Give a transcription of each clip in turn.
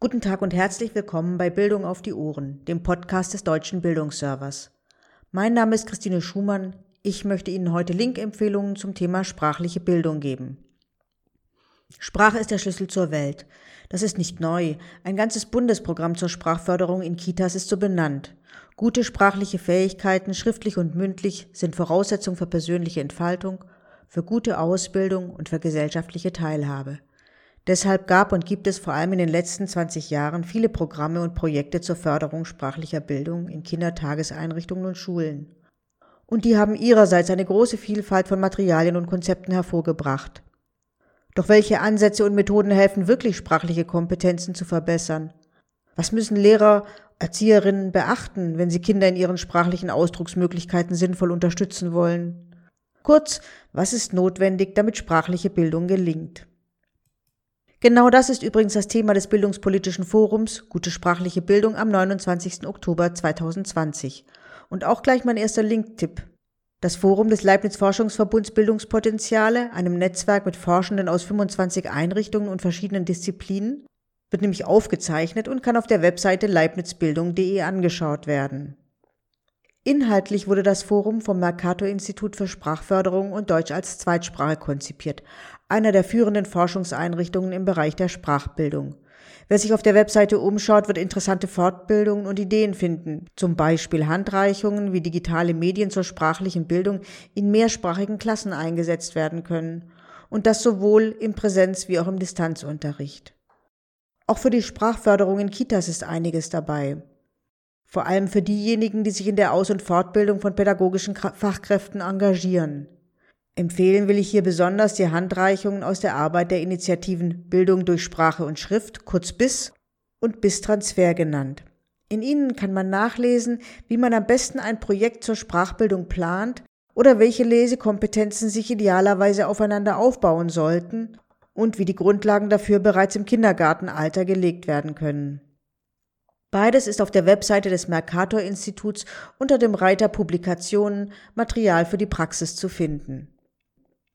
Guten Tag und herzlich willkommen bei Bildung auf die Ohren, dem Podcast des Deutschen Bildungsservers. Mein Name ist Christine Schumann. Ich möchte Ihnen heute Link-Empfehlungen zum Thema sprachliche Bildung geben. Sprache ist der Schlüssel zur Welt. Das ist nicht neu. Ein ganzes Bundesprogramm zur Sprachförderung in Kitas ist so benannt. Gute sprachliche Fähigkeiten, schriftlich und mündlich, sind Voraussetzung für persönliche Entfaltung, für gute Ausbildung und für gesellschaftliche Teilhabe. Deshalb gab und gibt es vor allem in den letzten 20 Jahren viele Programme und Projekte zur Förderung sprachlicher Bildung in Kindertageseinrichtungen und Schulen. Und die haben ihrerseits eine große Vielfalt von Materialien und Konzepten hervorgebracht. Doch welche Ansätze und Methoden helfen wirklich sprachliche Kompetenzen zu verbessern? Was müssen Lehrer, Erzieherinnen beachten, wenn sie Kinder in ihren sprachlichen Ausdrucksmöglichkeiten sinnvoll unterstützen wollen? Kurz, was ist notwendig, damit sprachliche Bildung gelingt? Genau das ist übrigens das Thema des Bildungspolitischen Forums Gute sprachliche Bildung am 29. Oktober 2020. Und auch gleich mein erster Link-Tipp. Das Forum des Leibniz Forschungsverbunds Bildungspotenziale, einem Netzwerk mit Forschenden aus 25 Einrichtungen und verschiedenen Disziplinen, wird nämlich aufgezeichnet und kann auf der Webseite leibnizbildung.de angeschaut werden. Inhaltlich wurde das Forum vom Mercator-Institut für Sprachförderung und Deutsch als Zweitsprache konzipiert, einer der führenden Forschungseinrichtungen im Bereich der Sprachbildung. Wer sich auf der Webseite umschaut, wird interessante Fortbildungen und Ideen finden, zum Beispiel Handreichungen, wie digitale Medien zur sprachlichen Bildung in mehrsprachigen Klassen eingesetzt werden können, und das sowohl im Präsenz- wie auch im Distanzunterricht. Auch für die Sprachförderung in Kitas ist einiges dabei. Vor allem für diejenigen, die sich in der Aus- und Fortbildung von pädagogischen Fachkräften engagieren. Empfehlen will ich hier besonders die Handreichungen aus der Arbeit der Initiativen Bildung durch Sprache und Schrift, kurz BIS und BIS-Transfer genannt. In ihnen kann man nachlesen, wie man am besten ein Projekt zur Sprachbildung plant oder welche Lesekompetenzen sich idealerweise aufeinander aufbauen sollten und wie die Grundlagen dafür bereits im Kindergartenalter gelegt werden können. Beides ist auf der Webseite des Mercator Instituts unter dem Reiter Publikationen Material für die Praxis zu finden.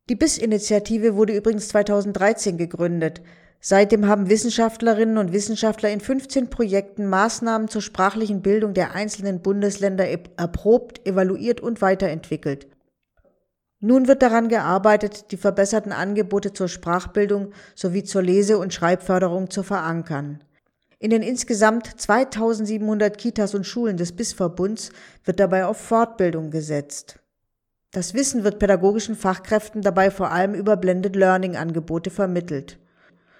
Die BIS-Initiative wurde übrigens 2013 gegründet. Seitdem haben Wissenschaftlerinnen und Wissenschaftler in 15 Projekten Maßnahmen zur sprachlichen Bildung der einzelnen Bundesländer erprobt, evaluiert und weiterentwickelt. Nun wird daran gearbeitet, die verbesserten Angebote zur Sprachbildung sowie zur Lese- und Schreibförderung zu verankern. In den insgesamt 2700 Kitas und Schulen des BIS-Verbunds wird dabei auf Fortbildung gesetzt. Das Wissen wird pädagogischen Fachkräften dabei vor allem über Blended Learning Angebote vermittelt.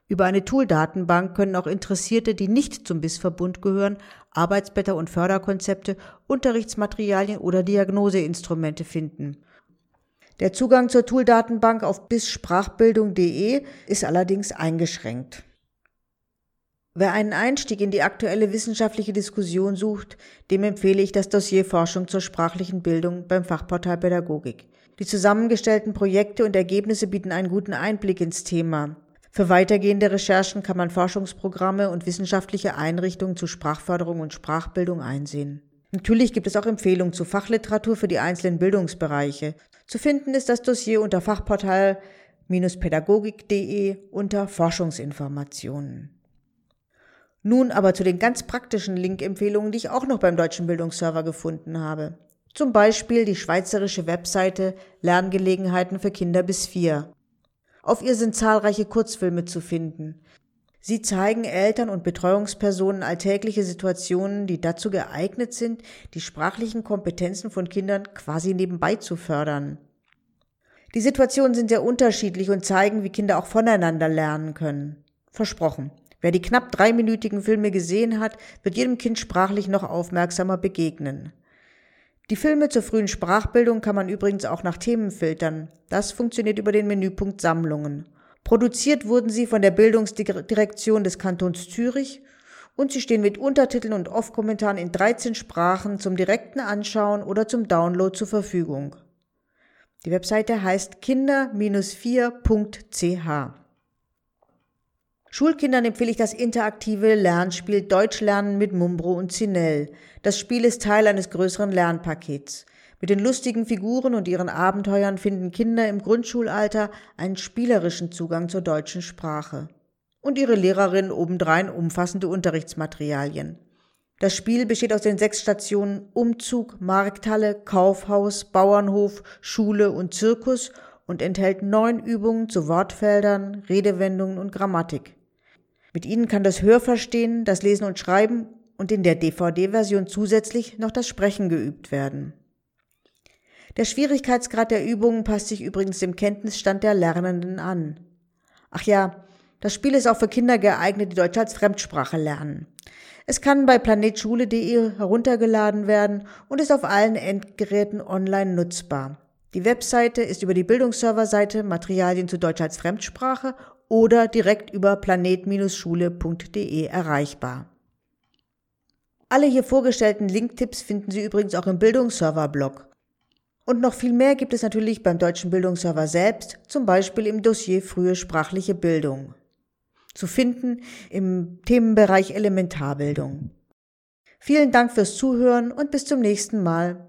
Über eine Tool-Datenbank können auch Interessierte, die nicht zum BIS-Verbund gehören, Arbeitsblätter und Förderkonzepte, Unterrichtsmaterialien oder Diagnoseinstrumente finden. Der Zugang zur Tool-Datenbank auf bissprachbildung.de ist allerdings eingeschränkt. Wer einen Einstieg in die aktuelle wissenschaftliche Diskussion sucht, dem empfehle ich das Dossier Forschung zur sprachlichen Bildung beim Fachportal Pädagogik. Die zusammengestellten Projekte und Ergebnisse bieten einen guten Einblick ins Thema. Für weitergehende Recherchen kann man Forschungsprogramme und wissenschaftliche Einrichtungen zu Sprachförderung und Sprachbildung einsehen. Natürlich gibt es auch Empfehlungen zu Fachliteratur für die einzelnen Bildungsbereiche. Zu finden ist das Dossier unter Fachportal-pädagogik.de unter Forschungsinformationen. Nun aber zu den ganz praktischen Link-Empfehlungen, die ich auch noch beim Deutschen Bildungsserver gefunden habe. Zum Beispiel die schweizerische Webseite Lerngelegenheiten für Kinder bis vier. Auf ihr sind zahlreiche Kurzfilme zu finden. Sie zeigen Eltern und Betreuungspersonen alltägliche Situationen, die dazu geeignet sind, die sprachlichen Kompetenzen von Kindern quasi nebenbei zu fördern. Die Situationen sind sehr unterschiedlich und zeigen, wie Kinder auch voneinander lernen können. Versprochen. Wer die knapp dreiminütigen Filme gesehen hat, wird jedem Kind sprachlich noch aufmerksamer begegnen. Die Filme zur frühen Sprachbildung kann man übrigens auch nach Themen filtern. Das funktioniert über den Menüpunkt Sammlungen. Produziert wurden sie von der Bildungsdirektion des Kantons Zürich und sie stehen mit Untertiteln und Off-Kommentaren in 13 Sprachen zum direkten Anschauen oder zum Download zur Verfügung. Die Webseite heißt kinder-4.ch. Schulkindern empfehle ich das interaktive Lernspiel Deutsch lernen mit Mumbro und Zinell. Das Spiel ist Teil eines größeren Lernpakets. Mit den lustigen Figuren und ihren Abenteuern finden Kinder im Grundschulalter einen spielerischen Zugang zur deutschen Sprache. und ihre Lehrerin obendrein umfassende Unterrichtsmaterialien. Das Spiel besteht aus den sechs Stationen Umzug, Markthalle, Kaufhaus, Bauernhof, Schule und Zirkus und enthält neun Übungen zu Wortfeldern, Redewendungen und Grammatik. Mit ihnen kann das Hörverstehen, das Lesen und Schreiben und in der DVD-Version zusätzlich noch das Sprechen geübt werden. Der Schwierigkeitsgrad der Übungen passt sich übrigens dem Kenntnisstand der Lernenden an. Ach ja, das Spiel ist auch für Kinder geeignet, die Deutsch als Fremdsprache lernen. Es kann bei planetschule.de heruntergeladen werden und ist auf allen Endgeräten online nutzbar. Die Webseite ist über die Bildungsserverseite Materialien zu Deutsch als Fremdsprache oder direkt über planet-schule.de erreichbar. Alle hier vorgestellten Linktipps finden Sie übrigens auch im Bildungsserver-Blog. Und noch viel mehr gibt es natürlich beim Deutschen Bildungsserver selbst, zum Beispiel im Dossier Frühe sprachliche Bildung zu finden im Themenbereich Elementarbildung. Vielen Dank fürs Zuhören und bis zum nächsten Mal.